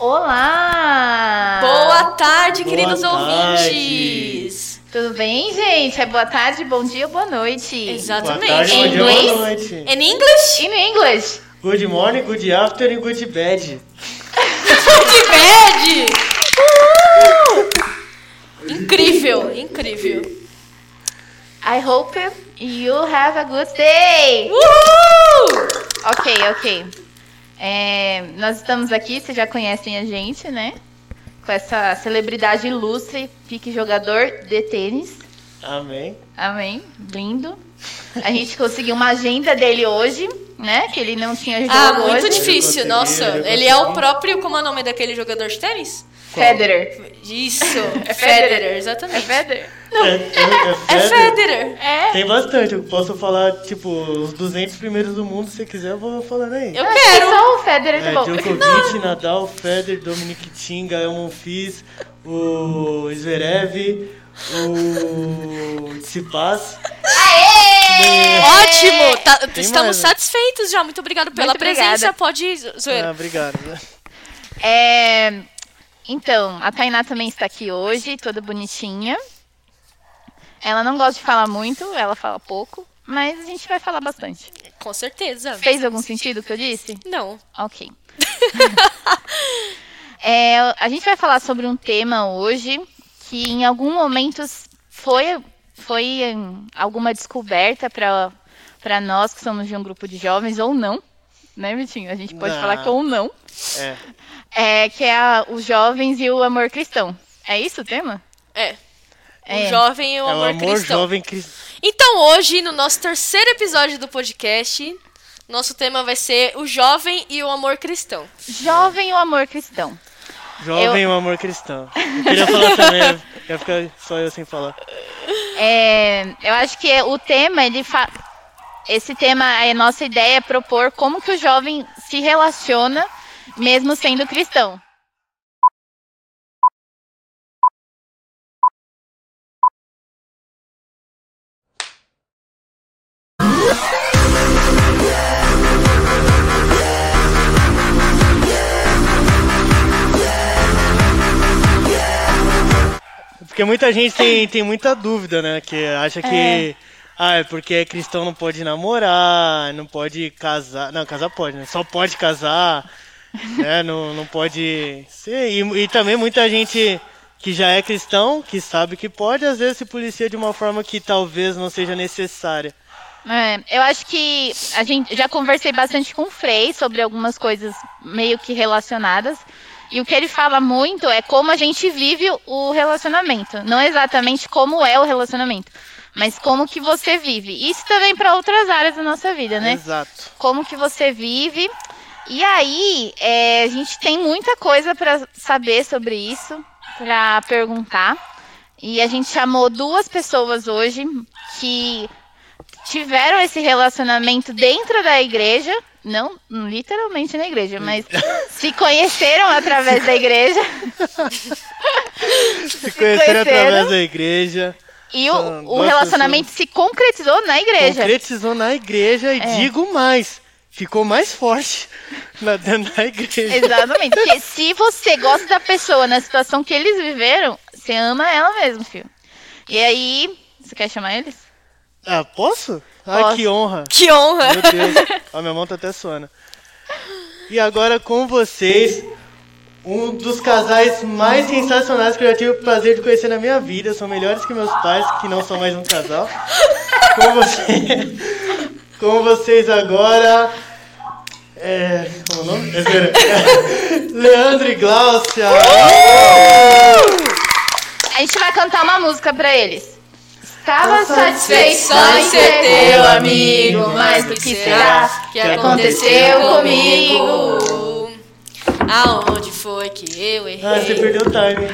Olá! Boa tarde, Boa queridos tarde. ouvintes. Tudo bem, gente? É boa tarde, bom dia, boa noite. Boa Exatamente. tarde, bom Em dia, boa inglês? noite. In English? In English. Good morning, good afternoon, good bad. Que bad! Incrível, incrível. I hope you have a good day. Uhul! Ok, ok. É, nós estamos aqui, vocês já conhecem a gente, né? Com essa celebridade ilustre, pique jogador de tênis. Amém. Amém. Lindo. A gente conseguiu uma agenda dele hoje, né? Que ele não tinha jogo Ah, muito hoje. difícil, nossa. Ele é o próprio, como é o nome daquele jogador de tênis? Federer. Isso, é Federer. Federer, É exatamente. Federer? É, é, É é Federer. Federer. É. Tem bastante, eu posso falar, tipo, os 200 primeiros do mundo, se quiser, eu vou falando aí. Eu que quero. Só o Federer tá É, bom. Djokovic, Nadal, Federer, Dominic Thiem, Gael Monfils, o Zverev, o Tsipas. Ótimo! Tá- estamos mais, satisfeitos já. Muito obrigado pela Muito presença. obrigada. Pode. Ah, Zoeira. obrigado. É, então, a Tainá também está aqui hoje, toda bonitinha. Ela não gosta de falar muito, ela fala pouco, mas a gente vai falar bastante. Com certeza. Fez algum sentido o que eu disse? Não. Ok. É, a gente vai falar sobre um tema hoje que em algum momento foi, foi hum, alguma descoberta para para nós que somos de um grupo de jovens ou não, né, Vitinho? A gente pode Não. falar que ou não. É. É, que é a- os jovens e o amor cristão. É isso o tema? É. O É. jovem e o É o amor, amor cristão. jovem cristão. Então, hoje, no nosso terceiro episódio do podcast, nosso tema vai ser o jovem e o amor cristão. Jovem e o amor cristão. Jovem e o amor cristão. Eu queria falar também, ia ficar só eu sem falar. É, eu acho que o tema, ele fa... esse tema, a nossa ideia é propor como que o jovem se relaciona, mesmo sendo cristão. Porque muita gente tem, tem muita dúvida, né? Que acha que. É. Ah, é porque é cristão não pode namorar, não pode casar. Não, casar pode, né? Só pode casar, né? Não, não pode ser. E, e também muita gente que já é cristão, que sabe que pode, às vezes se policia de uma forma que talvez não seja necessária. É, eu acho que a gente já conversei bastante com o Frei sobre algumas coisas meio que relacionadas. E o que ele fala muito é como a gente vive o relacionamento. Não exatamente como é o relacionamento, mas como que você vive. Isso também para outras áreas da nossa vida, né? Exato. como que você vive. E aí, é, a gente tem muita coisa para saber sobre isso, para perguntar. E a gente chamou duas pessoas hoje que tiveram esse relacionamento dentro da igreja, não literalmente na igreja, mas se conheceram através da igreja. Se conheceram conheceram. através da igreja, E o, o relacionamento se concretizou na igreja. concretizou na igreja e É. digo mais, ficou mais forte lá dentro da igreja. Exatamente. Porque se você gosta da pessoa na situação que eles viveram, você ama ela mesmo, filho. E aí, você quer chamar eles? Ah, posso? Ai, Posso. que honra. Que honra! Meu Deus, a minha mão tá até suando. E agora com vocês, um dos casais mais sensacionais que eu já tive o prazer de conhecer na minha vida. São melhores que meus pais, que não são mais um casal. Com, você, com vocês agora. É. Como é o nome? É. Leandro e Glaucia. A gente vai cantar uma música pra eles. Estava satisfeito Só em ser teu amigo, mas o que será que aconteceu comigo? Aonde foi que eu errei? Ah, você perdeu o time.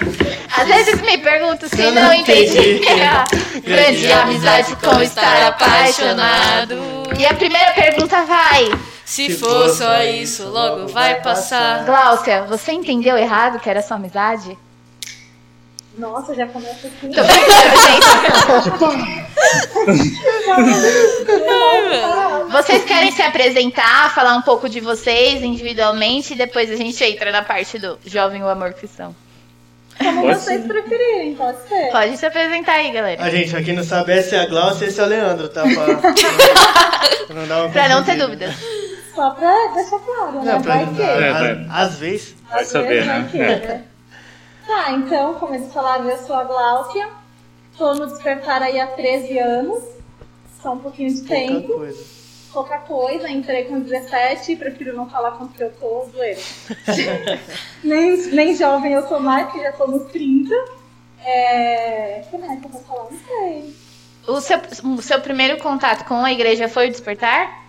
Às vezes me pergunto se Eu não não entendi. Grande amizade com estar apaixonado. E a primeira pergunta vai. Se for só isso, logo vai passar. Gláucia, você entendeu errado que era só amizade? Nossa, já começa assim. Tô brincando, gente. Vocês querem se apresentar, falar um pouco de vocês individualmente e depois a gente entra na parte do jovem o amor que são. Como Pode vocês ser. preferirem, pode ser. Pode se apresentar aí, galera. A gente, pra quem não sabe, essa é a Glaucia e esse é o Leandro, tá? Pra, pra não dar uma Pra não ter dúvidas. Só pra deixar claro, né? Não, pra, Vai que. É, às- vai. às vezes. Vai Às saber, vezes né? Tá, então, como eles falaram, eu sou a Gláucia. Tô no Despertar aí há 13 anos. Só um pouquinho de Pouca tempo. coisa. Pouca coisa. Entrei com 17, prefiro não falar quanto que eu tô, zoeira. nem, nem jovem eu sou mais, que já tô nos 30. É... Como é que eu vou falar? Não sei. O seu, o seu primeiro contato com a igreja foi o despertar?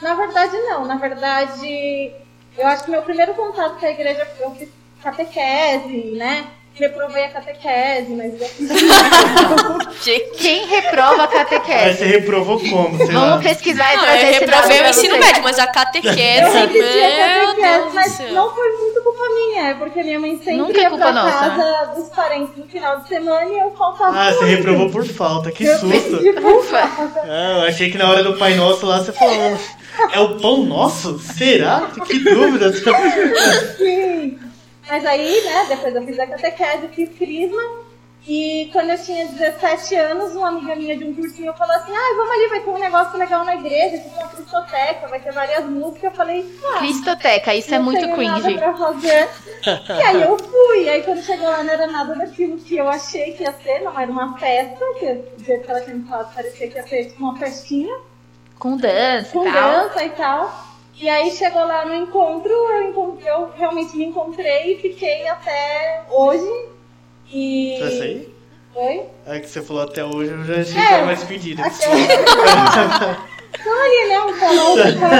Na verdade, não. Na verdade, eu acho que meu primeiro contato com a igreja eu fiz catequese, né? Reprovei a catequese, mas. Gente. Quem reprova a catequese? você reprovou como? Sei lá. Vamos pesquisar e Não, trazer eu reprovei o ensino médio, mas a catequese, Eu tinha meu catequese, mas céu. não foi muito culpa minha, é porque minha mãe sempre Nunca é ia culpa pra nossa, casa dos parentes no final de semana e eu faltava Ah, você muito. reprovou por falta, que Eu susto. Ufa. Ah, eu achei que na hora do Pai Nosso lá você falou. É o pão nosso? Será? Que dúvida. Sim. Mas aí, né, depois eu fiz a catequese, fiz crisma. E quando eu tinha 17 anos, uma amiga minha de um cursinho falou assim: ah, vamos ali, vai ter um negócio legal na igreja, tem uma cristoteca, vai ter várias músicas. Eu falei, ah, Cristoteca, isso é não muito tenho cringe. nada pra fazer. e aí eu fui. E aí quando chegou lá não era nada daquilo que eu achei que ia ser, não era uma festa, que do jeito que ela tinha me falado parecia que ia ser tipo uma festinha Com dança com e tal. dança e tal. E aí chegou lá no encontro, eu, eu realmente me encontrei e fiquei até hoje. E. Foi isso aí? Oi? É que você falou até hoje, eu já achei que É. era mais pedido. Aquela- Então aí, né? Um canal. Então,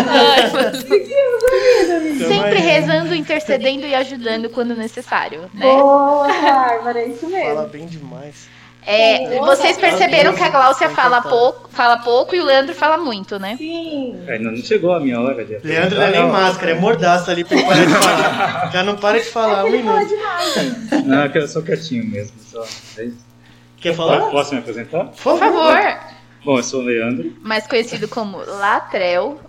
Sempre mas- rezando, intercedendo e ajudando quando necessário, né? Boa, Bárbara, é isso Fala mesmo. bem demais. É, vocês perceberam que a Gláucia fala pouco, fala pouco e o Leandro fala muito, né? Sim. Ainda não chegou a minha hora de Leandro não é nem Não. máscara, é mordaça ali pra ele parar de falar. Já não para de falar um minuto. Não, é que eu sou quietinho mesmo. Só. É. Quer falar? Posso me apresentar? Por favor. Bom, eu sou o Leandro. Mais conhecido como Latrel.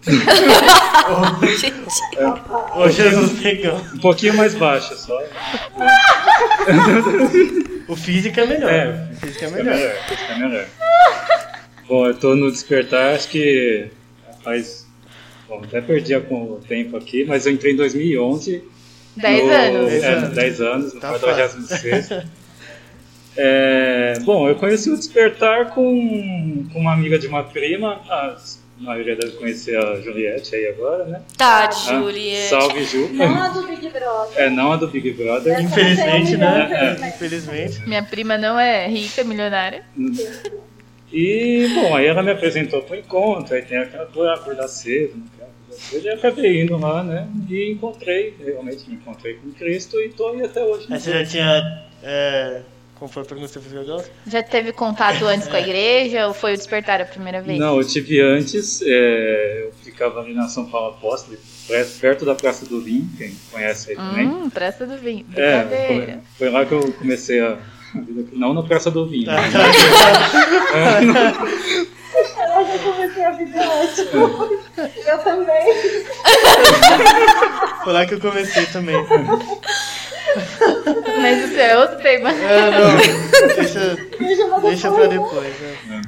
Ô Jesus negão. Um pouquinho mais baixo só. O físico é melhor. É, O físico é melhor. melhor, fica melhor. Bom, eu tô no despertar, acho que faz. Bom, até perdi a- com o tempo aqui, mas eu entrei em 2011. 10 no- anos. Dez É, anos. 10 anos, no Tá 46. É, bom, eu conheci o Despertar com, com uma amiga de uma prima. A maioria deve conhecer a Juliette aí agora, né? Tá, Ah, Juliette. Salve, Ju. Não a do Big Brother. É, não a do Big Brother. Essa Infelizmente, né? opinião, É, infelizmente. Minha prima não é rica, milionária. E, bom, aí ela me apresentou pro encontro, aí tem aquela coisa, acordar cedo, e eu acabei indo lá, né, e encontrei, realmente me encontrei com Cristo e tô aí até hoje. Aí você já tinha. É, como foi a pergunta que você fez agora? Já teve contato antes com a igreja ou foi o despertar a primeira vez? Não, eu tive antes, é, eu ficava ali na São Paulo Apóstolo, perto da Praça do Vinho, quem conhece aí também. Hum, praça do vinho. é, foi, foi lá que eu comecei a, a vida, aqui, não na Praça do Vinho. Tá, né? Eu já comecei a vida ótimo. Eu também. Foi lá que eu comecei também. Mas isso é outro tema. É, não. Deixa, Deixa pra depois. Né?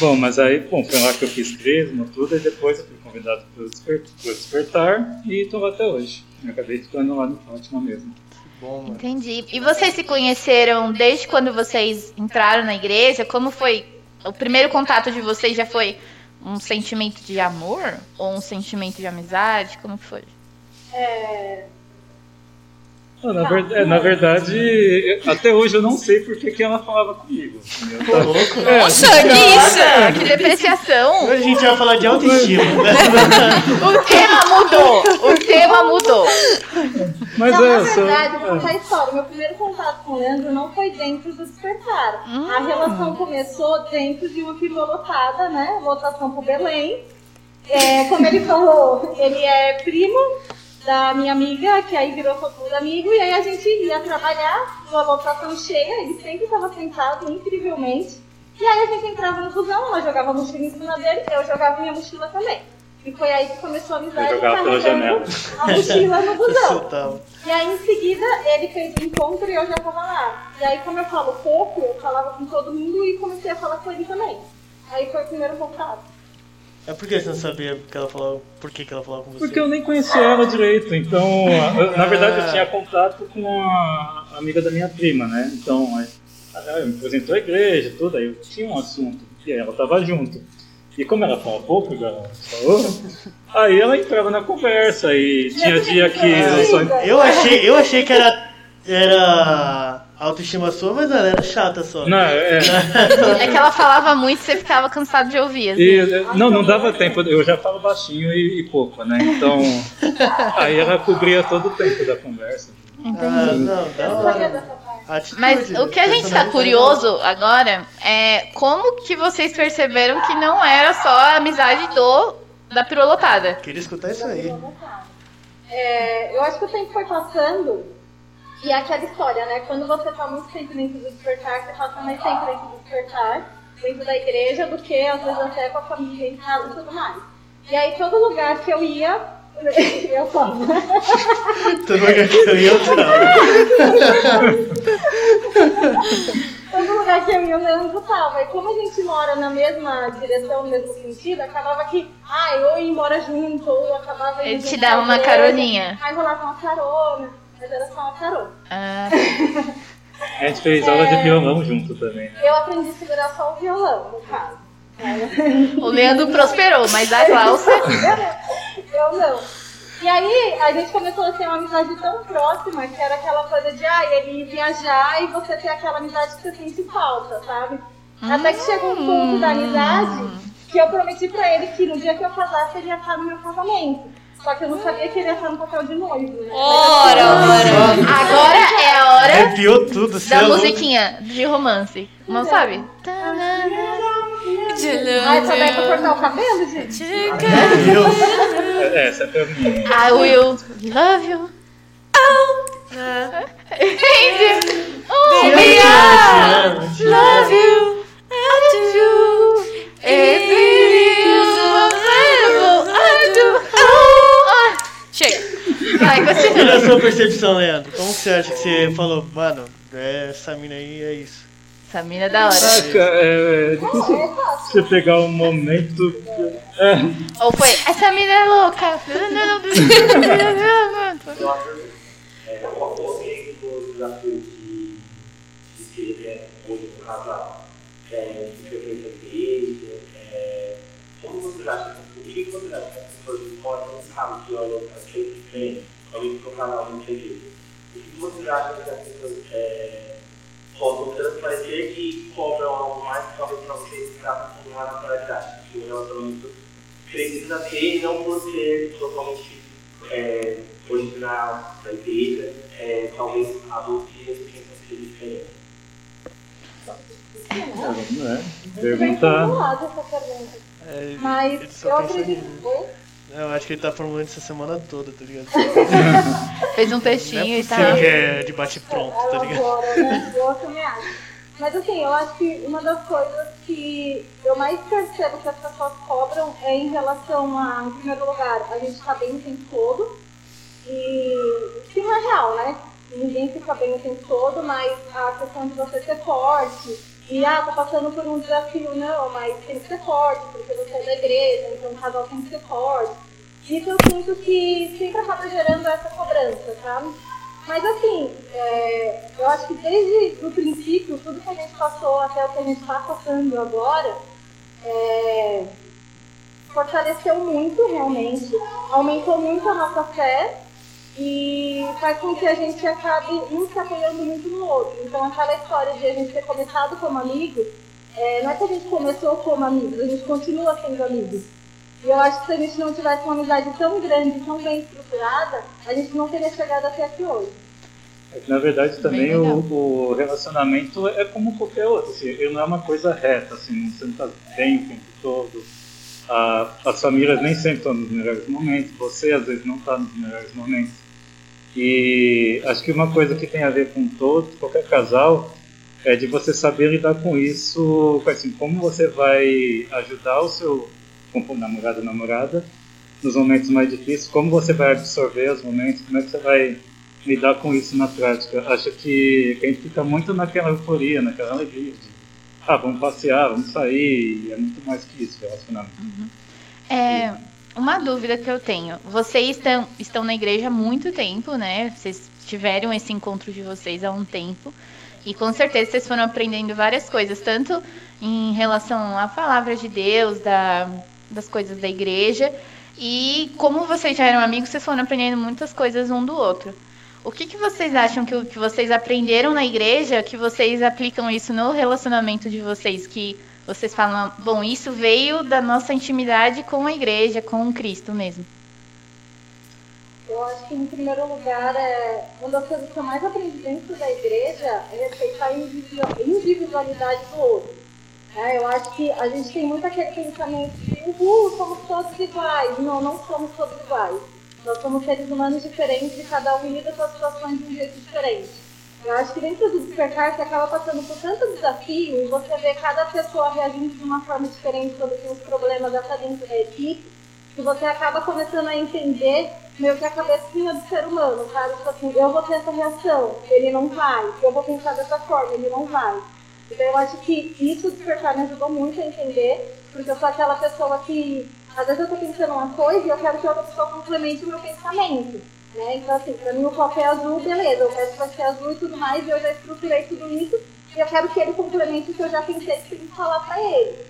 Bom, mas aí, bom, foi lá que eu fiz crisma, tudo, e depois eu fui convidado para despertar e estou lá até hoje. Eu acabei ficando lá no Fátima mesmo. Bom, mano. Entendi. E vocês se conheceram desde quando vocês entraram na igreja? Como foi? O primeiro contato de vocês já foi um sentimento de amor? Ou um sentimento de amizade? Como foi? É, Ah, na, ver- é, na verdade, até hoje eu não sei por que, que ela falava comigo. Tô louco. Nossa, que isso? Nossa, que depreciação! Hoje a gente vai falar de autoestima. Né? O tema mudou! O tema mudou! Mas não, é, na só- verdade, vou é. contar a história. Meu primeiro contato com o Leandro não foi dentro do despertar. Hum. A relação começou dentro de uma firma lotada, né? Lotação pro Belém. É, como ele falou, ele é primo da minha amiga, que aí virou futuro amigo, e aí a gente ia trabalhar numa lotação cheia, ele sempre estava sentado, incrivelmente. E aí a gente entrava no busão, ela jogava a mochila em cima dele, eu jogava minha mochila também. E foi aí que começou a amizade, Eu jogava pela carregando a mochila no busão. E aí em seguida ele fez o encontro e eu já tava lá. E aí como eu falo pouco, eu falava com todo mundo e comecei a falar com ele também. Aí foi o primeiro contato. É porque você não sabia que ela falava, por que, que ela falava com você? Porque eu nem conhecia ela direito, então, eu- na verdade eu tinha contato com a amiga da minha prima, né? Então, ela me apresentou a igreja, tudo, aí eu tinha um assunto, e ela tava junto. E como ela fala pouco, já falou, aí ela entrava na conversa e tinha dia que eu só... Eu achei, eu achei que era, era autoestima sua, mas ela era chata só. Não, é, É que ela falava muito e você ficava cansado de ouvir. assim. E, não, não dava tempo, eu já falo baixinho e, e pouco, né? Então, aí ela cobria todo o tempo da conversa. Ah, não, da hora. Atitude, Mas o que a gente tá personalidade. curioso agora é como que vocês perceberam que não era só a amizade do da pirolotada. Queria escutar isso aí. É, eu acho que o tempo foi passando e é aquela história, né? Quando você tá muito tempo dentro do despertar, você passa mais tempo dentro do despertar, dentro da igreja, do que às vezes até com a família em casa e tudo mais. E aí todo lugar que eu ia, eu falo. Todo lugar que eu ia, eu tava. Todo lugar que eu ia, o Leandro tava. E como a gente mora na mesma direção, no mesmo sentido, acabava que, ah, eu ia embora junto, ou eu acabava indo Ele te dava uma caroninha. Aí rolava uma carona, mas era só uma carona. Ah, A gente fez aula de violão junto também, né? Eu aprendi a segurar só o violão, no caso. o Leandro prosperou, mas a Glaucia. Eu não. E aí, a gente começou a ter uma amizade tão próxima que era aquela coisa de, ah, ele ir viajar e você ter aquela amizade que você sente falta, sabe? Até que chegou um ponto da amizade que eu prometi pra ele que no dia que eu casasse ele ia estar no meu casamento. Só que eu não sabia que ele ia estar no papel de noivo, né? Ora, ora. Agora é a hora Arrepiou tudo, é da louco. musiquinha de romance. Não sabe? Ai, só daí pra cortar o cabelo, gente? É, Essa é a minha. I will love you. Oh, Baby, love you. Oh. Vai, Qual é continua. a sua percepção, Leandro? Como você acha que você falou, mano, essa mina aí é isso? Essa mina é da hora. Ah, cara, é, é difícil você pegar um momento. É, Ou foi, essa mina é louca. Eu acho é, qual foi o desafio ser né, hoje um casal? É, é, como você acha, o que você acha que as pessoas que olham diferentes, alguém que o canal não entende? O que você acha que as pessoas é, possam transparecer que cobram algo mais, talvez para você estar com uma naturalidade, que o relacionamento precisa ter, não por ser totalmente é, original da igreja, é, talvez diferente. né? Bem Pergunta. formulada essa pergunta. É, ele Mas só eu acredito. Eu acho que ele tá formulando essa semana toda, tá ligado? Fez um textinho é e tá. que é de bate-pronto, tá ligado? Agora, né? Eu também acho. Mas assim, eu acho que uma das coisas que eu mais percebo que as pessoas cobram é em relação a, em primeiro lugar, a gente tá bem o tempo todo. E que não é real, né? Ninguém fica bem o tempo todo, mas a questão de você ser forte. E ah, tá passando por um desafio, não, mas tem que ser forte, porque você é da igreja, então o casal tem que ser forte. Isso eu sinto que sempre acaba gerando essa cobrança, sabe? Mas assim, é, eu acho que desde o princípio, tudo que a gente passou até o que a gente está passando agora, é, fortaleceu muito realmente, aumentou muito a nossa fé e faz com que a gente acabe um se apoiando muito no outro. Então aquela história de a gente ter começado como amigo, é, não é que a gente começou como amigos, a gente continua sendo amigos. E eu acho que se a gente não tivesse uma amizade tão grande, tão bem estruturada, a gente não teria chegado até aqui hoje. É que, na verdade, também o, o relacionamento é como qualquer outro. Assim, ele não é uma coisa reta, assim, você não está bem o tempo todo. Ah, as famílias nem sempre estão nos melhores momentos, você às vezes não está nos melhores momentos. E acho que uma coisa que tem a ver com todos, qualquer casal, é de você saber lidar com isso, assim, como você vai ajudar o seu namorado ou namorada nos momentos mais difíceis, como você vai absorver os momentos, como é que você vai lidar com isso na prática. Acho que, que a gente fica muito naquela euforia, naquela alegria de, ah, vamos passear, vamos sair, é muito mais que isso, relacionamento. Uhum. É, uma dúvida que eu tenho, vocês estão, estão na igreja há muito tempo, né? Vocês tiveram esse encontro de vocês há um tempo. E com certeza vocês foram aprendendo várias coisas, tanto em relação à palavra de Deus, da, das coisas da igreja, e como vocês já eram amigos, vocês foram aprendendo muitas coisas um do outro. O que, que vocês acham que, que vocês aprenderam na igreja, que vocês aplicam isso no relacionamento de vocês? Que vocês falam, bom, isso veio da nossa intimidade com a igreja, com Cristo mesmo. Eu acho que, em primeiro lugar, é, uma das coisas que eu mais aprendi dentro da igreja é respeitar a individualidade do outro. É, eu acho que a gente tem muito aquele pensamento de, uhul, somos todos iguais. Não, não somos todos iguais. Nós somos seres humanos diferentes e cada um lida com as situações de um jeito diferente. Eu acho que dentro do despertar você acaba passando por tanto desafio e você vê cada pessoa reagindo de uma forma diferente sobre os problemas até dentro da equipe, que você acaba começando a entender meio que a cabecinha do ser humano, sabe? Tipo assim, eu vou ter essa reação, ele não vai. Eu vou pensar dessa forma, ele não vai. Então eu acho que isso despertar me ajudou muito a entender, porque eu sou aquela pessoa que às vezes eu tô pensando uma coisa e eu quero que outra pessoa complemente o meu pensamento. Né? Então, assim, pra mim o copo é azul, beleza, eu quero que vai ser azul e tudo mais, e eu já estruturei tudo isso, e eu quero que ele complemente o que eu já pensei que tem que falar pra ele.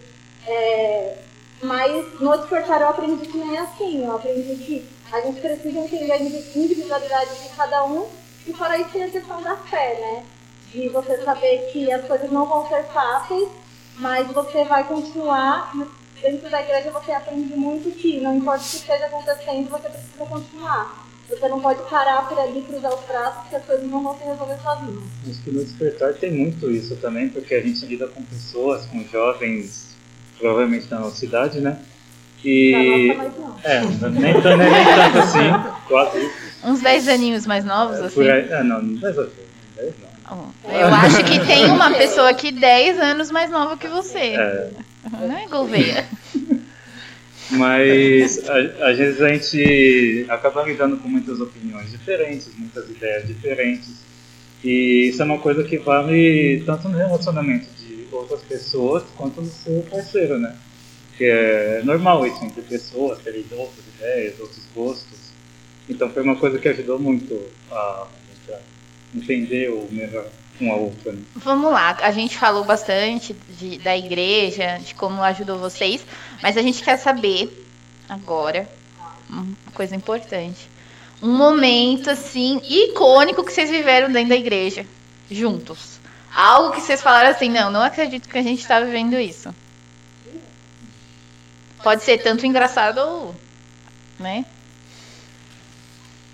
É, mas no despertar eu aprendi que não é assim, eu aprendi que a gente precisa entender a individualidade de cada um, e fora isso tem a questão da fé, né? De você saber que as coisas não vão ser fáceis, mas você vai continuar dentro da igreja você aprende muito que não importa o que esteja acontecendo, você precisa continuar. Você não pode parar por ali, cruzar os braços, porque as coisas não vão se resolver sozinhas. Acho que no despertar tem muito isso também, porque a gente lida com pessoas, com jovens, provavelmente da nossa cidade, né? E. Da nossa, não. É, nem, nem, nem tanto assim, quase. Uns 10 aninhos mais novos, assim? Por aí, é, não, 10 não. Eu acho que tem uma pessoa aqui 10 anos mais nova que você. É. Não é Gouveia. Mas às vezes a gente acaba lidando com muitas opiniões diferentes, muitas ideias diferentes. E isso é uma coisa que vale tanto no relacionamento de outras pessoas quanto no seu parceiro, né? Que é normal isso entre pessoas, terem outras ideias, outros gostos. Então foi uma coisa que ajudou muito a, a entender o melhor um ao outro. Né? Vamos lá, a gente falou bastante de, da igreja, de como ajudou vocês, mas a gente quer saber agora uma coisa importante. Um momento assim icônico que vocês viveram dentro da igreja, juntos. Algo que vocês falaram assim, não, não acredito que a gente está vivendo isso. Pode ser tanto engraçado ou, né?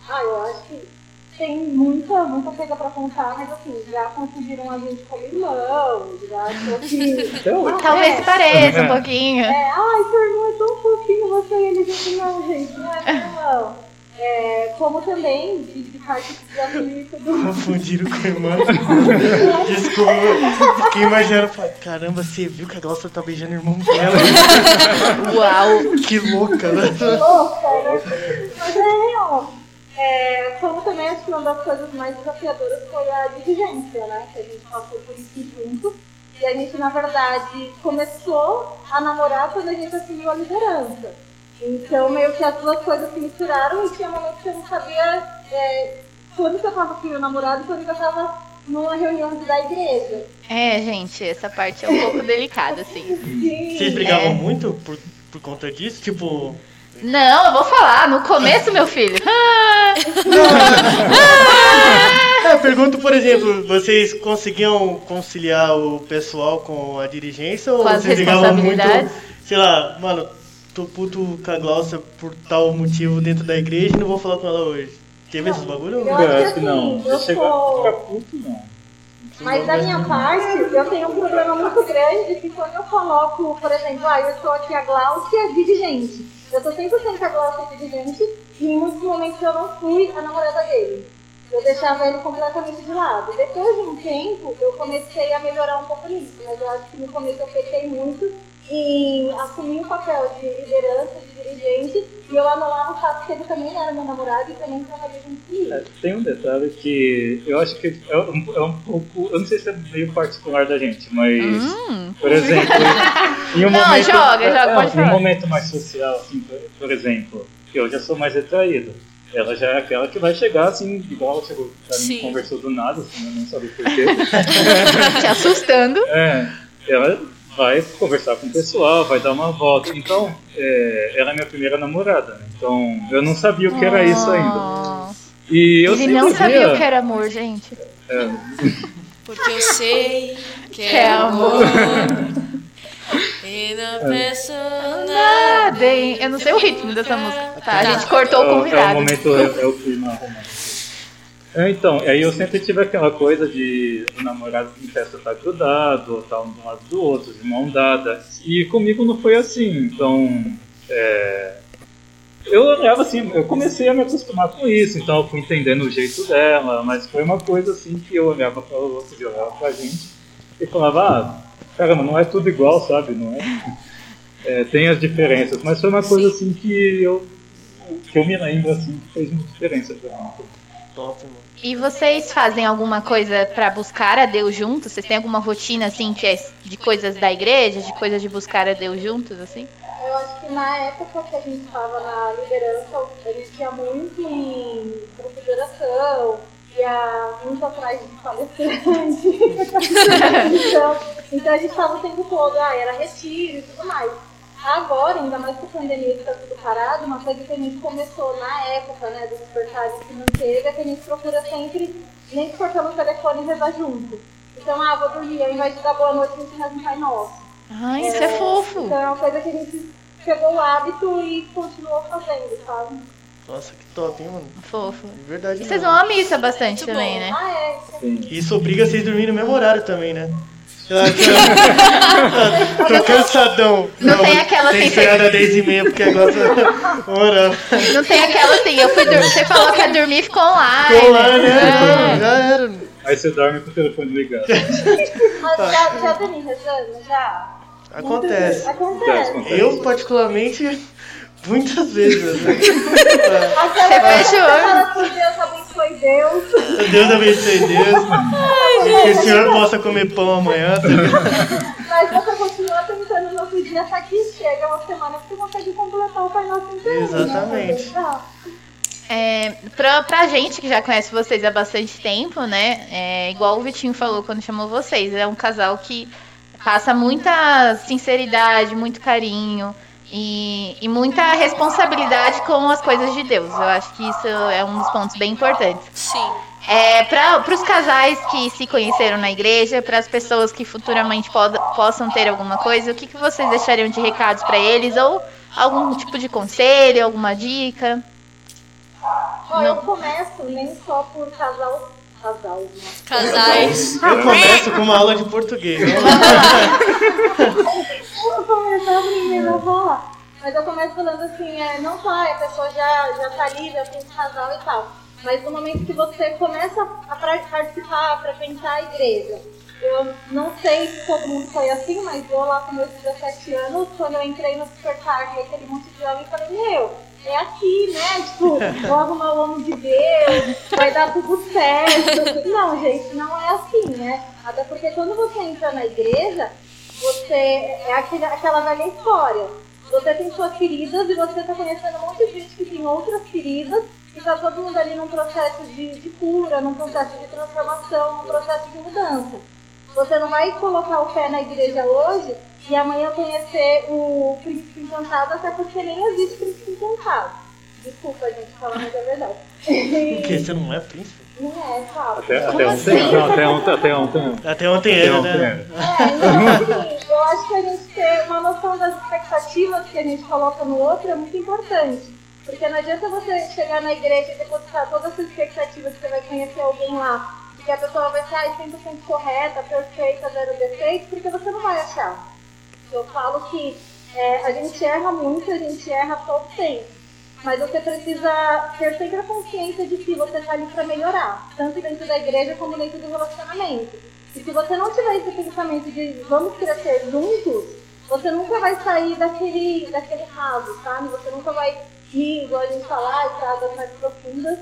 Ah, eu acho que tem muita, muita coisa pra contar, mas assim, já conseguiram a gente como irmão, já achou que. Então, Talvez é, pareça um pouquinho. É, ai, seu irmão é tão fofinho, você e ele disse, não, gente, não é meu irmão. É, como também de, de parte do desafio e. Confundiram com a irmã. Desculpa, fiquei imaginando, caramba, você viu que a Glaucia tá beijando o irmão dela? Uau! Que louca, né? Que louca, né? Mas é real. É, como também acho que uma das coisas mais desafiadoras foi a diligência, né? Que a gente passou por isso junto. E a gente, na verdade, começou a namorar quando a gente assumiu a liderança. Então, meio que as duas coisas se misturaram e tinha momentos que eu não sabia é, quando que eu tava com meu namorado e quando que eu tava numa reunião da igreja. É, gente, essa parte é um pouco delicada, assim. Sim. Vocês brigavam é. muito por, por conta disso? Tipo, não, eu vou falar. No começo, meu filho. É, pergunto, por exemplo, vocês conseguiam conciliar o pessoal com a dirigência ou vocês ligavam muito, sei lá, mano, tô puto com a Glaucia por tal motivo dentro da igreja e não vou falar com ela hoje. Teve esses bagulho? Eu acho que não. Eu sou... ficar puto, não. Mas da minha parte, eu tenho um problema muito grande que quando eu coloco, por exemplo, ah, eu estou aqui a Glaucia dirigente. Eu tô 100% a Glaucia dirigente e em muitos momentos eu não fui a namorada dele. Eu deixava ele completamente de lado. Depois de um tempo, eu comecei a melhorar um pouco nisso, mas eu acho que no começo eu pequei muito em assumir o papel de liderança, de dirigente, e eu anulava o fato que ele também era meu namorado e também trabalhava junto comigo. É, tem um detalhe que eu acho que é um, é um pouco. Eu não sei se é meio particular da gente, mas. Hum. Por exemplo, em um Não, momento. joga, joga, é, pode em um momento mais social, assim, por, por exemplo, eu já sou mais retraído. Ela já é aquela que vai chegar assim, igual ela chegou, ela me conversou do nada, assim, eu não sabia porquê. Te assustando. É, ela vai conversar com o pessoal, vai dar uma volta. Então, é, ela é minha primeira namorada, né? Então, eu não sabia o que era isso ainda. Nossa. E eu Ele não sabia via- o que era amor, gente. é, Porque eu sei que Que é é amor. Peço nada. Nada, hein? Eu não sei o ritmo dessa música. Tá, a gente cortou o É o- É o convidado. momento, é, é o clima romântico. É, então, aí eu sempre tive aquela coisa de o namorado em festa tá grudado, ou tá um do lado do outro, de mão dada. E comigo não foi assim, então. É, eu olhava assim, eu comecei a me acostumar com isso, então eu fui entendendo o jeito dela, mas foi uma coisa assim que eu olhava para o outro, eu olhava pra gente e falava, ah, caramba, não é tudo igual, sabe? Não é? É, tem as diferenças, mas foi uma coisa assim que eu que eu me lembro assim que fez muita diferença pra mim. Top, mano. E vocês fazem alguma coisa pra buscar a Deus juntos? Vocês têm alguma rotina assim que é de coisas da igreja, de coisas de buscar a Deus juntos assim? Eu acho que na época que a gente estava na liderança, a gente ia muito em grupo de oração, ia muito atrás de palestrante. então, então a gente estava o tempo todo, ah, era retiro e tudo mais. Agora, ainda mais com a pandemia que está tudo parado, uma coisa que a gente começou na época né, do despertar financeiro é que a gente procura sempre, nem que for pelo telefone, rezar junto. Então, ah, vou dormir, ao invés de dar boa noite, a gente reza um Pai Nosso. Ai, isso é fofo. Então é uma coisa que a gente pegou o hábito e continuou fazendo, sabe? Nossa, que top, hein, mano. Fofo. De verdade. E vocês vão à missa bastante Muito também, bom. né? Ah, é. isso é- Sim. Isso obriga vocês a dormir no mesmo horário também, né? Ah, Tô cansadão. Não tem aquela Tem que sensação- esperar das 10 e meia porque agora orar. Não tem aquela assim, eu fui dormir, você falou que ia dormir e ficou online. Ficou lá, né? É. Já era. Aí você dorme com o telefone ligado. Mas já, já dormi rezando? Já? Acontece. Acontece. Eu, particularmente, muitas vezes. Né? Você fechou. fala assim, Deus abençoe Deus. Deus abençoe Deus. Que o senhor possa comer pão amanhã. Mas você continua tentando no outro dia, até que chega uma semana que você consegue completar o Pai Nosso inteiro. Exatamente. Né? Tá. É, pra, pra gente que já conhece vocês há bastante tempo, né? É, igual o Vitinho falou quando chamou vocês, é um casal que passa muita sinceridade, muito carinho e, e muita responsabilidade com as coisas de Deus. Eu acho que isso é um dos pontos bem importantes. Sim. É, para os casais que se conheceram na igreja, para as pessoas que futuramente pod- possam ter alguma coisa, o que, que vocês deixariam de recados para eles? Ou algum tipo de conselho, alguma dica? Ó, eu começo nem só por casal. Casal, né? Casais. Eu começo com uma aula de português. Eu vou começar primeiro a falar. Mas eu começo falando assim, é, não só a pessoa já, já tá ali, já tem casal e tal. Mas no momento que você começa a participar, a frequentar a igreja, eu não sei se todo mundo foi assim, mas eu lá com meus 17 anos, quando eu entrei no Supercar, e aquele monte de homem, eu falei, meu, é aqui, né? Tipo, vou arrumar o homem de Deus, vai dar tudo certo. Não, gente, não é assim, né? Até porque quando você entra na igreja, você é aquele, aquela velha história. Você tem suas feridas e você está conhecendo um monte de gente que tem outras feridas e está todo mundo ali num processo de, de cura, num processo de transformação, num processo de mudança. Você não vai colocar o pé na igreja hoje e amanhã conhecer o príncipe encantado, até porque nem existe príncipe encantado. Desculpa, gente, falar, mas é verdade. Porque você não é príncipe? Não é? Até, Como até assim? não, até ontem, até ontem. Até ontem Até era, ontem né? era. É, então assim, eu acho que a gente ter uma noção das expectativas que a gente coloca no outro é muito importante. Porque não adianta você chegar na igreja e depositar todas as expectativas que você vai conhecer alguém lá, que a pessoa vai ser ah, 100% correta, perfeita, zero defeito, porque você não vai achar. Eu falo que é, a gente erra muito, a gente erra todo tempo. Mas você precisa ter sempre a consciência de que você está ali para melhorar, tanto dentro da igreja como dentro do relacionamento. E se você não tiver esse pensamento de vamos crescer juntos, você nunca vai sair daquele, daquele raso, sabe? Você nunca vai ir, igual a gente falar, águas mais profundas.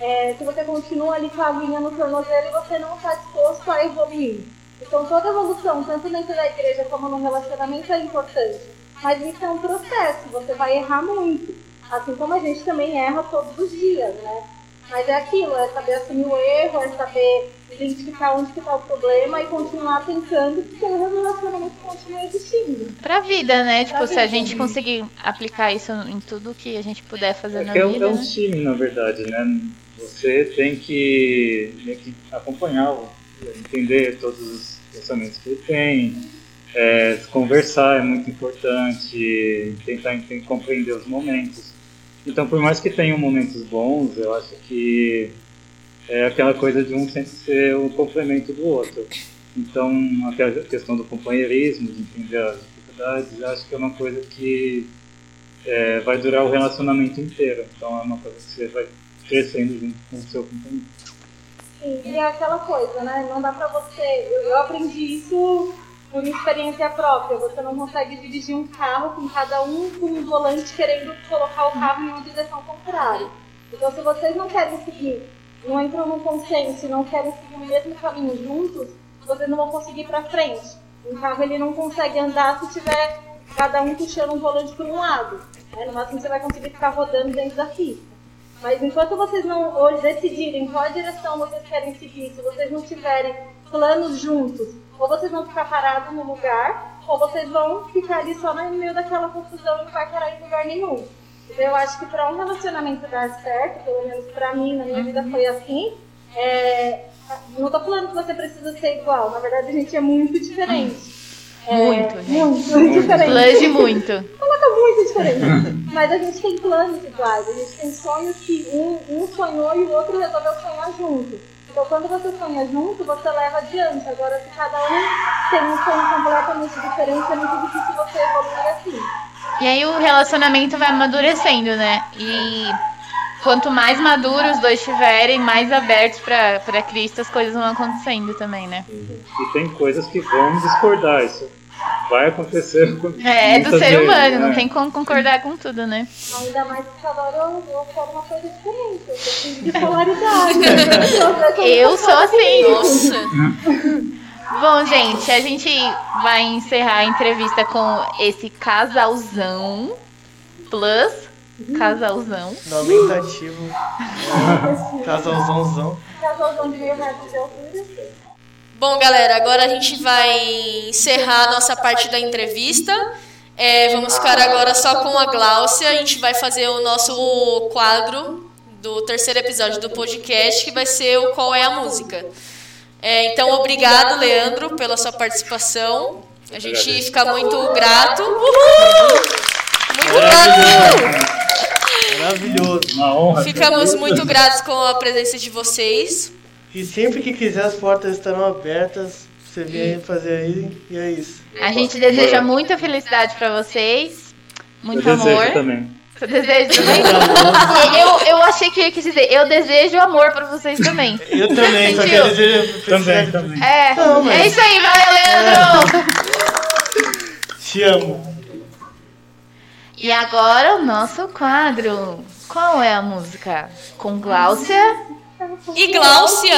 É, se você continua ali com a aguinha no tornozelo e você não está disposto a evoluir. Então toda evolução, tanto dentro da igreja como no relacionamento, é importante. Mas isso é um processo, você vai errar muito. Assim como a gente também erra todos os dias, né? Mas é aquilo, é saber assumir o erro, é saber identificar onde está o problema e continuar tentando que o relacionamento continue existindo. Pra vida, né? Tipo, Pra se a vida. gente conseguir aplicar isso em tudo que a gente puder fazer na É, que é, um- vida, é um né? time, na verdade, né? Você tem que, tem que acompanhar, o- entender todos os pensamentos que ele tem, é, conversar é muito importante, tentar enten- compreender os momentos. Então, por mais que tenham momentos bons, eu acho que é aquela coisa de um sempre ser o complemento do outro. Então, aquela questão do companheirismo, de entender as dificuldades, acho que é uma coisa que é, vai durar o relacionamento inteiro. Então, é uma coisa que você vai crescendo junto com o seu companheiro. Sim, e é aquela coisa, né? Não dá pra você. Eu, eu aprendi isso por experiência própria. Você não consegue dirigir um carro com cada um com um volante querendo colocar o carro em uma direção contrária. Então, se vocês não querem seguir, não entram num consenso não querem seguir o mesmo caminho juntos, vocês não vão conseguir ir pra frente. Um carro ele não consegue andar se tiver cada um puxando um volante por um lado. né? No máximo você vai conseguir ficar rodando dentro da pista. Mas enquanto vocês não decidirem qual direção vocês querem seguir, se vocês não tiverem planos juntos, ou vocês vão ficar parados no lugar, ou vocês vão ficar ali só no meio daquela confusão e não vai parar em lugar nenhum. Então eu acho que para um relacionamento dar certo, pelo menos para mim, na minha vida foi assim, é, não tô falando que você precisa ser igual, na verdade a gente é muito diferente. É, Muito, gente. Muito, muito diferente Planje muito. coloca muito diferente. Mas a gente tem planos iguais, a gente tem sonhos que um, um sonhou e o outro resolveu sonhar junto. Então quando você sonha junto, você leva adiante. Agora, se cada um tem um sonho completamente diferente, é muito difícil você evoluir assim. E aí o relacionamento vai amadurecendo, né? E quanto mais maduros os dois estiverem, mais abertos pra pra Cristo, as coisas vão acontecendo também, né? E tem coisas que vão discordar, isso vai acontecer. com- É, é do ser vezes, humano, não né? tem como concordar com tudo, né? Ainda mais que agora eu, eu quero uma coisa diferente. Eu preciso de polaridade. Eu sou assim. Nossa. Bom, gente, a gente vai encerrar a entrevista com esse casalzão plus casalzão. Nome tentativo. É, casalzãozão. Casalzão de meio metro de altura. Bom, galera, agora a gente vai encerrar a nossa parte da entrevista. É, vamos ficar agora só com a Gláucia. A gente vai fazer o nosso quadro do terceiro episódio do podcast, que vai ser o Qual é a Música. É, então, obrigado, Leandro, pela sua participação. A gente fica muito grato. Uhul! Muito grato! Maravilhoso. Uma honra. Ficamos muito gratos com a presença de vocês. E sempre que quiser, as portas estarão abertas. Você vem aí fazer aí. E é isso. A gente deseja muita felicidade pra vocês, muito Eu desejo amor. também. Você deseja também? eu, eu achei que ia quis dizer, eu desejo amor pra vocês também. Eu também, só que eu desejo Também, felicidade. também. É, Não, mas- é isso aí, valeu, Leandro! Te amo. E agora o nosso quadro. Qual é a música? Com Gláucia? E Gláucia!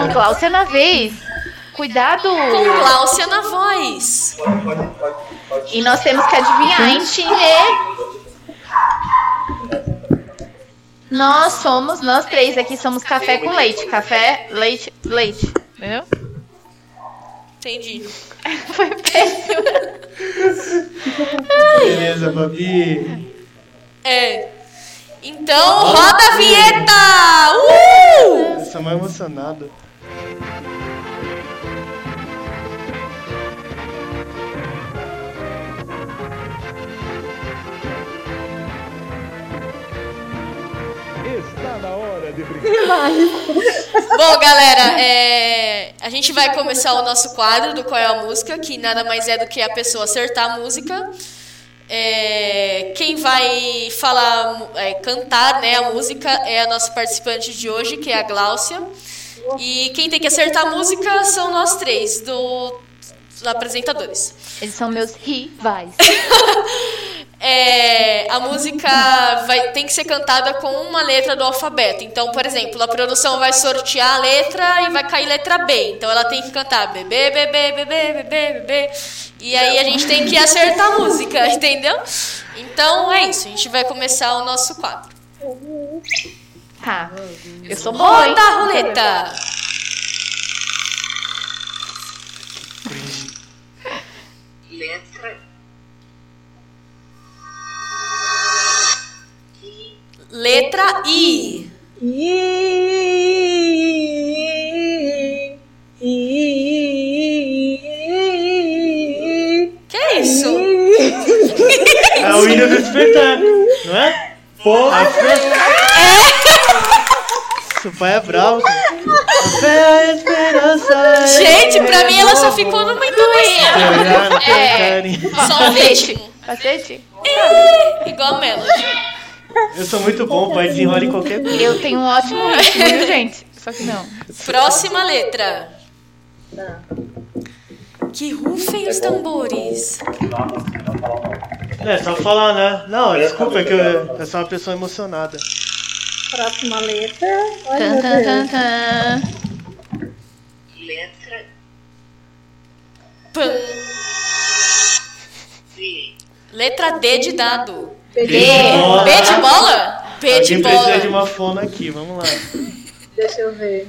Com Gláucia na vez. Cuidado! Com Gláucia na voz. E nós temos que adivinhar, hein, time? Nós somos, nós três aqui somos café com leite. Café, leite, leite. Entendeu? Entendi. Foi péssimo. Beleza, Babi. É. Então, roda a vinheta! Uh! Eu sou mais emocionado. Está na hora de brincar. Bom, galera, é, a gente vai começar o nosso quadro do Qual é a Música, que nada mais é do que a pessoa acertar a música. É, quem vai falar, é, cantar né, a música é a nossa participante de hoje, que é a Gláucia. E quem tem que acertar a música são nós três, do, dos apresentadores. Eles são meus rivais. É, a música vai, tem que ser cantada com uma letra do alfabeto. Então, por exemplo, a produção vai sortear a letra e vai cair letra B. Então ela tem que cantar bebê, bebê, bebê, bebê, bebê. E aí a gente tem que acertar a música, entendeu? Então é isso, a gente vai começar o nosso quadro. Tá. Eu sou boa, hein? Roda a roleta! Letra Letra I. I, I, Que é isso? É o hino do despertar, não é? Porra! Seu pai é bravo. fé, a esperança. é- Gente, pra mim ela só ficou numa entonação. É. Só um ritmo. Cacete? Igual a Melody. Eu sou muito bom, pai, desenrola em qualquer coisa. Eu tenho um ótimo ritmo, viu, gente? Só que não. Próxima letra. Que rufem os tambores. É, só falar, né? Não, desculpa, é que eu, eu sou uma pessoa emocionada. Próxima letra. Tan, tan, tan. Letra. D. Letra D de dado. B. bola, B de bola? B de Alguém bola. precisa de uma fona aqui, vamos lá. Deixa eu ver.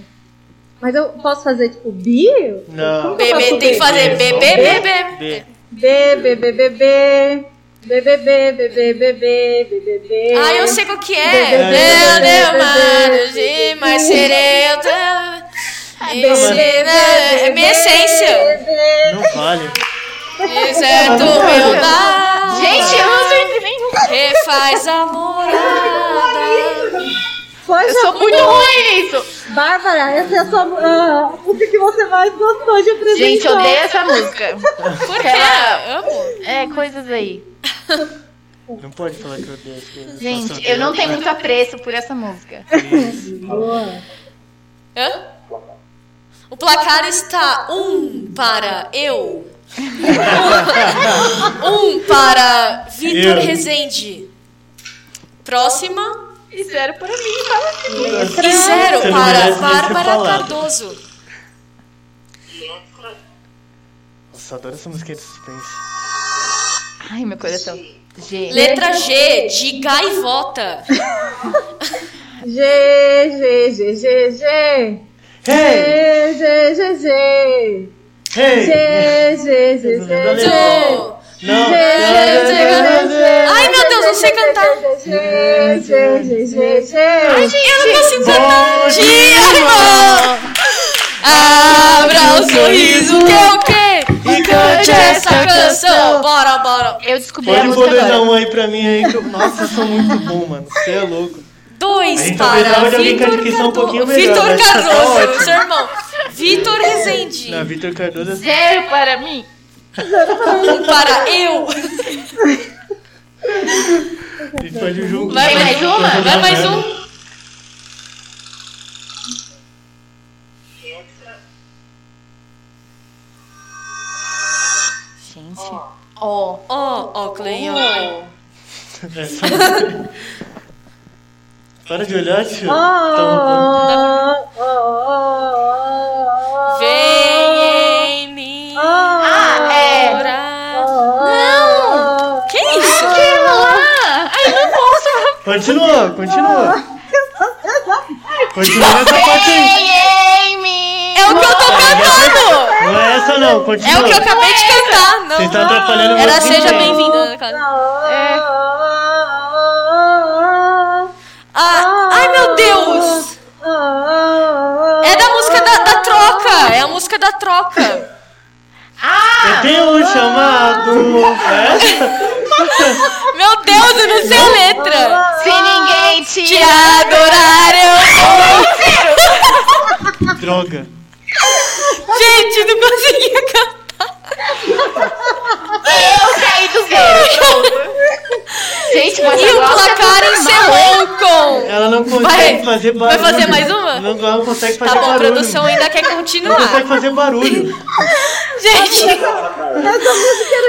Mas eu posso fazer tipo b? Não. B, B, tem que fazer B, B, B, B. B. B, B, B, B, B. BBB, BBB, BBB. Ah, eu sei qual que é. Meu Deus, de Marcereta. É minha essência. Não vale. Exato, meu Gente, eu não Refaz a morada. Eu sou muito ruim nisso. Bárbara, essa é a sua. ah, o que, que você mais gostou de apresentar? Gente, eu odeio essa música. Por quê? Ela- Amo. É, coisas aí. Não pode falar que eu odeio as coisas. Gente, Nossa, eu não tenho muito apreço por essa música. Boa. Hã? O placar está um para eu. Um para Vitor. Rezende. Próxima. E zero para mim, fala assim. E zero para Bárbara. Cardoso. Letra Nossa, adoro essa música de suspense. Ai, meu coração. G. Letra G de gaivota. G, G, G, G, G. Hey! G, G, G, G. Hey! G, G, G, G. Do- Não! Ai meu Deus, não sei cantar. G, G, G, G, G. Eu não consigo cantar. Bom Dia, irmão. Abra o sorriso que é o quê? E Cante essa canção. Bora, bora. Eu descobri a Pode música poder dar agora. um aí pra mim aí que eu... Nossa, eu sou muito bom, mano. Você é louco. A Dois gente para Vitor um pouquinho Cardoso. melhor, Vitor tá Cardoso, seu irmão. Vitor Rezende. Não, Vitor Cardoso é... Zero para mim. Um para eu. A gente pode junto. Vai mais uma? Vai mais um. Gente. Ó, ó, ó, Cleiton. Essa- Para de olhar, tio. Então, Oh, oh, oh, oh. Vem em mim. Ah, é. Não! Que isso? Ah, ai, não posso. Continua, continua. Continua nessa parte aí. Vem em mim. É o que eu tô cantando. Não é essa não, É continua. o que eu acabei de cantar. Não, Você tá atrapalhando Era seja bem-vinda. né, cara? É. da troca. Eu tenho um chamado. É? Meu Deus, eu não sei a letra. Se ninguém te Te adorar, eu Droga. Gente, não conseguia cantar. Eu caí do bolo. Gente, mas e o placar tá encerrou com. Ela não consegue vai, fazer barulho. Vai fazer mais uma? Não, ela não consegue tá fazer barulho. Tá bom, a produção ainda quer continuar. Não consegue fazer barulho. Gente,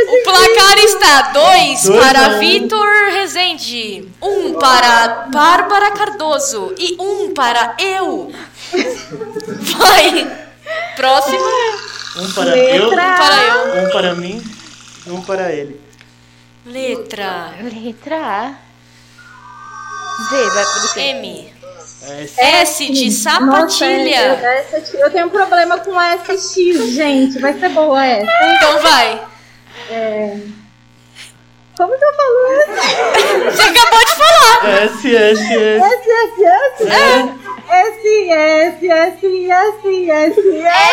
o placar está 2 para. Vitor Rezende, 1 um para Bárbara Cardoso e 1 um para eu. Vai. Próximo. Um para eu, Um para eu. um para mim, um para ele. Letra Letra A. Z, vai pro. M. É, S de Nossa, sapatilha. eu, essa- eu tenho um problema com a SX, gente. Vai ser boa essa. Então vai. Como que eu falo essa? Você acabou de falar. S, S, S. S, S, S. S, S, S, S, S, S.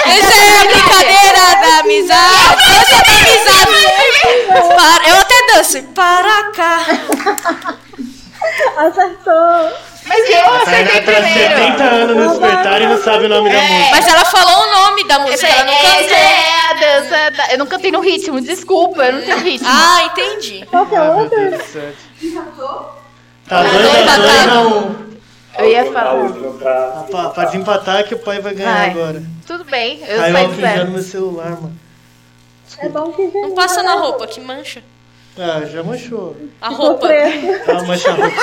Essa é a brincadeira da amizade. Essa é da amizade. Para, eu até danço. Para cá. Acertou. Mas eu acertei tá 70 primeiro. anos no despertar e não sabe o nome da música. Mas ela falou o nome da música, ela não cantou. é a dança. da- Eu não cantei no ritmo, desculpa, eu não tenho ritmo. Ah, entendi. Qual que é outra? Tá 2 a 2 empatado. a 1. Eu ia falar. pra. Pra, pra desempatar que o pai vai ganhar Vai. agora. Tudo bem, eu Aí eu do já no zero. meu celular, mano. É bom que já Não passa na roupa, que mancha. Ah, já manchou. A roupa. preto. Ah, mancha a roupa.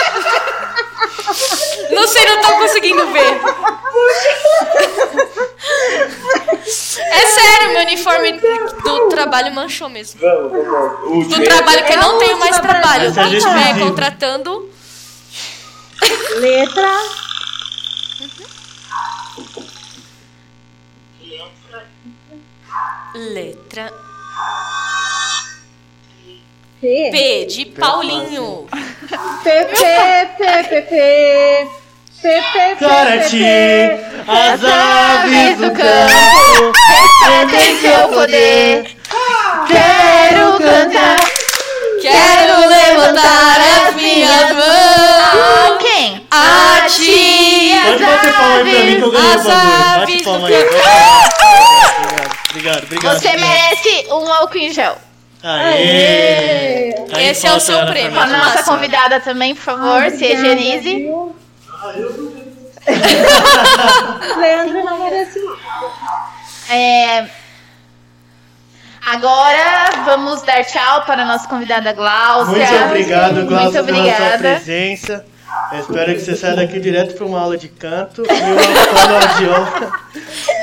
Não sei, não tô conseguindo ver. É sério, meu uniforme do trabalho manchou mesmo. Vamos, vamos. Do trabalho que eu não tenho mais trabalho. É Quem estiver contratando, Letra. letra P. P de Paulinho. P, P, P, P, P. P, P, P, as aves do campo, Tem seu poder. Quero cantar. Quero levantar as minhas mãos. Quem? A ti. Pode bater palma aí pra mim que eu ganhei o As bagulho. Bate aves palma aí. Obrigado, obrigado, obrigado. Você merece um álcool em gel. Aê! Em Esse é o seu prêmio. A nossa máximo. convidada também, por favor, se higienize. viu? Leandro não merece mais. É, Agora vamos dar tchau para a nossa convidada Glaucia. Muito obrigado, Glaucio, Muito pela sua obrigada. presença. Eu espero que você saia daqui direto para uma aula de canto e uma fonoaudióloga.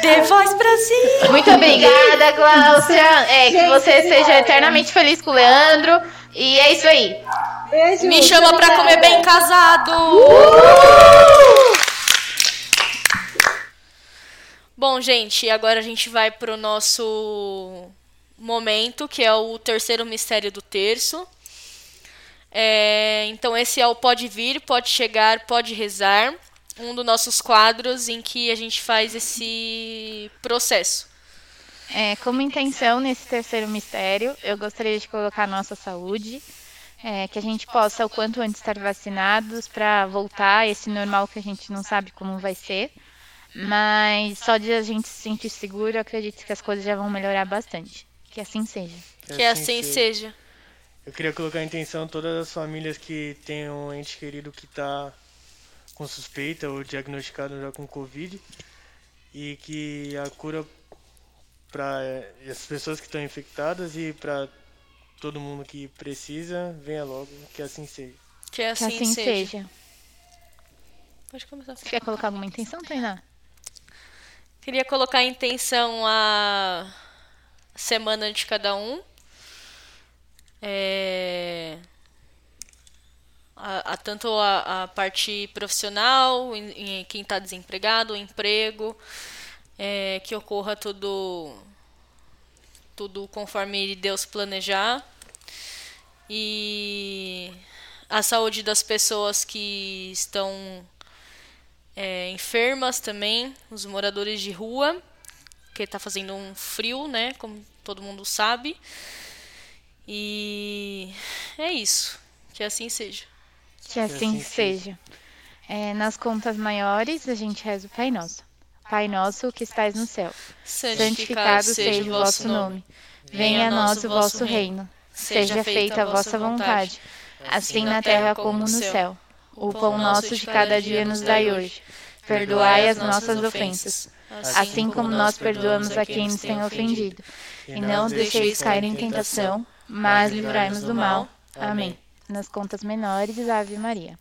The Voice Brasil. Muito obrigada, Glaucia. É, que você seja eternamente feliz com o Leandro. E é isso aí. Beijo. Me chama pra comer bem casado. Bom, gente, agora a gente vai pro nosso momento, que é o terceiro mistério do terço. É, então, esse é o Pode Vir, Pode Chegar, Pode Rezar. Um dos nossos quadros em que a gente faz esse processo. É, como intenção nesse terceiro mistério, eu gostaria de colocar a nossa saúde, é, que a gente possa o quanto antes estar vacinados para voltar a esse normal que a gente não sabe como vai ser. Mas só de a gente se sentir seguro, eu acredito que as coisas já vão melhorar bastante. Que assim seja. Que assim seja. Eu queria colocar em atenção todas as famílias que têm um ente querido que está com suspeita ou diagnosticado já com Covid e que a cura para as pessoas que estão infectadas e para todo mundo que precisa venha logo, que assim seja. Que Que assim, assim seja. seja. Pode começar. Você quer colocar alguma intenção, Tainá? Queria colocar em intenção a semana de cada um. É, A, a- tanto a, a parte profissional, em, em quem está desempregado, o emprego, é, que ocorra tudo, tudo conforme Deus planejar. E a saúde das pessoas que estão é, enfermas também, os moradores de rua, que está fazendo um frio, né? Como todo mundo sabe. E é isso. Que assim seja. Que assim seja. É, nas contas maiores, a gente reza o Pai Nosso. Pai Nosso que estais no céu. Santificado seja o vosso nome. Venha a nós o vosso reino. Seja feita a vossa vontade, assim na terra como no céu. O pão nosso de cada dia nos dai hoje. Perdoai as nossas ofensas, assim como nós perdoamos a quem nos tem ofendido. E não os deixeis cair em tentação, mas livrai-nos do mal. Amém. Nas contas menores, Ave Maria.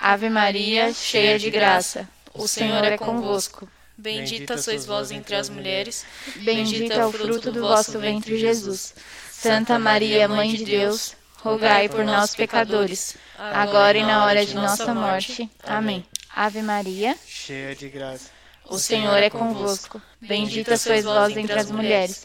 Ave Maria, cheia de graça, o Senhor é convosco. Bendita sois vós entre as mulheres, Bendito é o fruto do vosso ventre, Jesus. Santa Maria, Mãe de Deus, rogai por nós, pecadores, agora e na hora de nossa morte. Amém. Ave Maria, cheia de graça. o Senhor é convosco. Bendita sois vós entre as mulheres.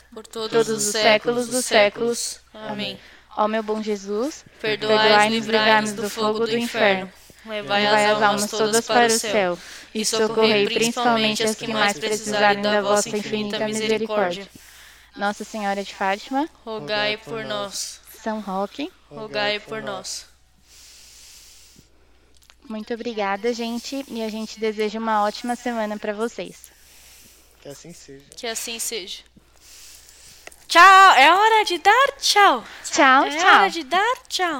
por todos, todos os séculos dos séculos. Amém. Ó meu bom Jesus, Perdoai-nos, livrai-nos livrai-nos do fogo do inferno. Levai Levai as almas todas para o céu e socorrei principalmente as que mais precisarem da vossa infinita misericórdia. Nossa Senhora de Fátima, Rogai por nós. São Roque, Rogai por nós. muito obrigada, gente, e a gente deseja uma ótima semana para vocês. Que assim seja. Que assim seja. Tchau! É hora de dar tchau! Tchau, É tchau. hora de dar tchau!